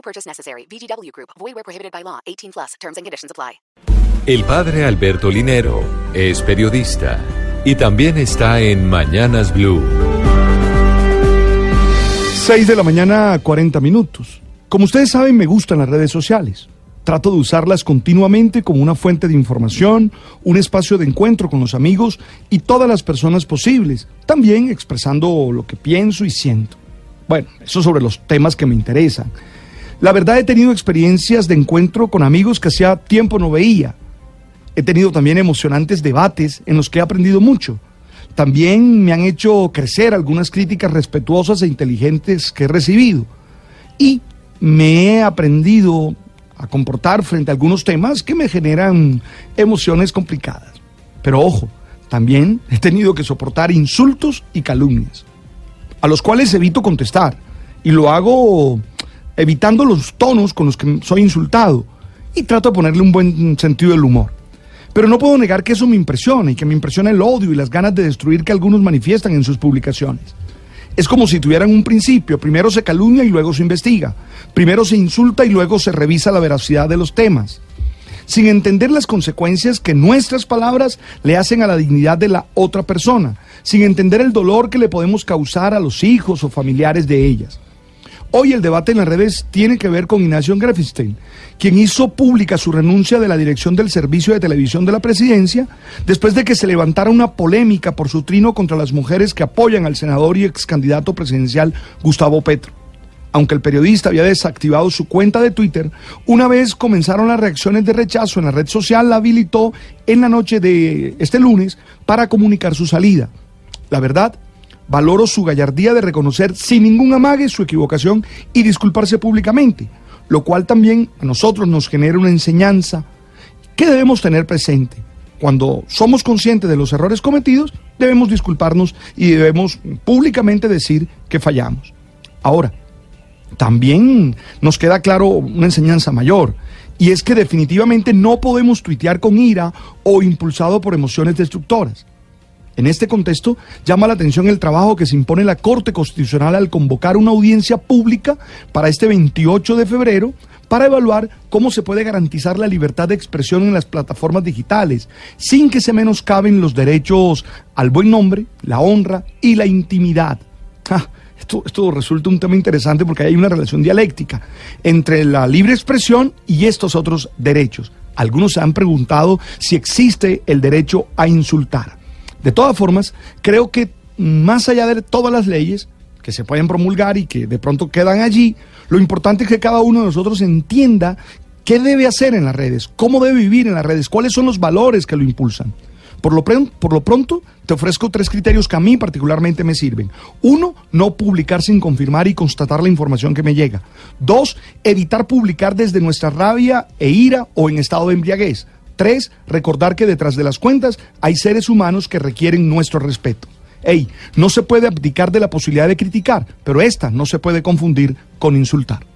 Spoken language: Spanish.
No purchase necessary. VGW Group. Void where prohibited by law. 18 plus. Terms and conditions apply. El padre Alberto Linero es periodista y también está en Mañanas Blue. 6 de la mañana, 40 minutos. Como ustedes saben, me gustan las redes sociales. Trato de usarlas continuamente como una fuente de información, un espacio de encuentro con los amigos y todas las personas posibles, también expresando lo que pienso y siento. Bueno, eso sobre los temas que me interesan. La verdad he tenido experiencias de encuentro con amigos que hacía tiempo no veía. He tenido también emocionantes debates en los que he aprendido mucho. También me han hecho crecer algunas críticas respetuosas e inteligentes que he recibido. Y me he aprendido a comportar frente a algunos temas que me generan emociones complicadas. Pero ojo, también he tenido que soportar insultos y calumnias, a los cuales evito contestar. Y lo hago evitando los tonos con los que soy insultado y trato de ponerle un buen sentido del humor. Pero no puedo negar que eso me impresiona y que me impresiona el odio y las ganas de destruir que algunos manifiestan en sus publicaciones. Es como si tuvieran un principio, primero se calumnia y luego se investiga, primero se insulta y luego se revisa la veracidad de los temas, sin entender las consecuencias que nuestras palabras le hacen a la dignidad de la otra persona, sin entender el dolor que le podemos causar a los hijos o familiares de ellas. Hoy el debate en las redes tiene que ver con Ignacio Grafenstein, quien hizo pública su renuncia de la dirección del servicio de televisión de la presidencia después de que se levantara una polémica por su trino contra las mujeres que apoyan al senador y ex candidato presidencial Gustavo Petro. Aunque el periodista había desactivado su cuenta de Twitter, una vez comenzaron las reacciones de rechazo en la red social, la habilitó en la noche de este lunes para comunicar su salida. La verdad, Valoro su gallardía de reconocer sin ningún amague su equivocación y disculparse públicamente, lo cual también a nosotros nos genera una enseñanza que debemos tener presente. Cuando somos conscientes de los errores cometidos, debemos disculparnos y debemos públicamente decir que fallamos. Ahora, también nos queda claro una enseñanza mayor, y es que definitivamente no podemos tuitear con ira o impulsado por emociones destructoras. En este contexto, llama la atención el trabajo que se impone la Corte Constitucional al convocar una audiencia pública para este 28 de febrero para evaluar cómo se puede garantizar la libertad de expresión en las plataformas digitales, sin que se menoscaben los derechos al buen nombre, la honra y la intimidad. esto, esto resulta un tema interesante porque hay una relación dialéctica entre la libre expresión y estos otros derechos. Algunos se han preguntado si existe el derecho a insultar. De todas formas, creo que más allá de todas las leyes que se pueden promulgar y que de pronto quedan allí, lo importante es que cada uno de nosotros entienda qué debe hacer en las redes, cómo debe vivir en las redes, cuáles son los valores que lo impulsan. Por lo, por lo, pronto, te ofrezco tres criterios que a mí particularmente me sirven. Uno, no publicar sin confirmar y constatar la información que me llega. Dos, evitar publicar desde nuestra rabia e ira o en estado de embriaguez. Tres, recordar que detrás de las cuentas hay seres humanos que requieren nuestro respeto. Ey, no se puede abdicar de la posibilidad de criticar, pero esta no se puede confundir con insultar.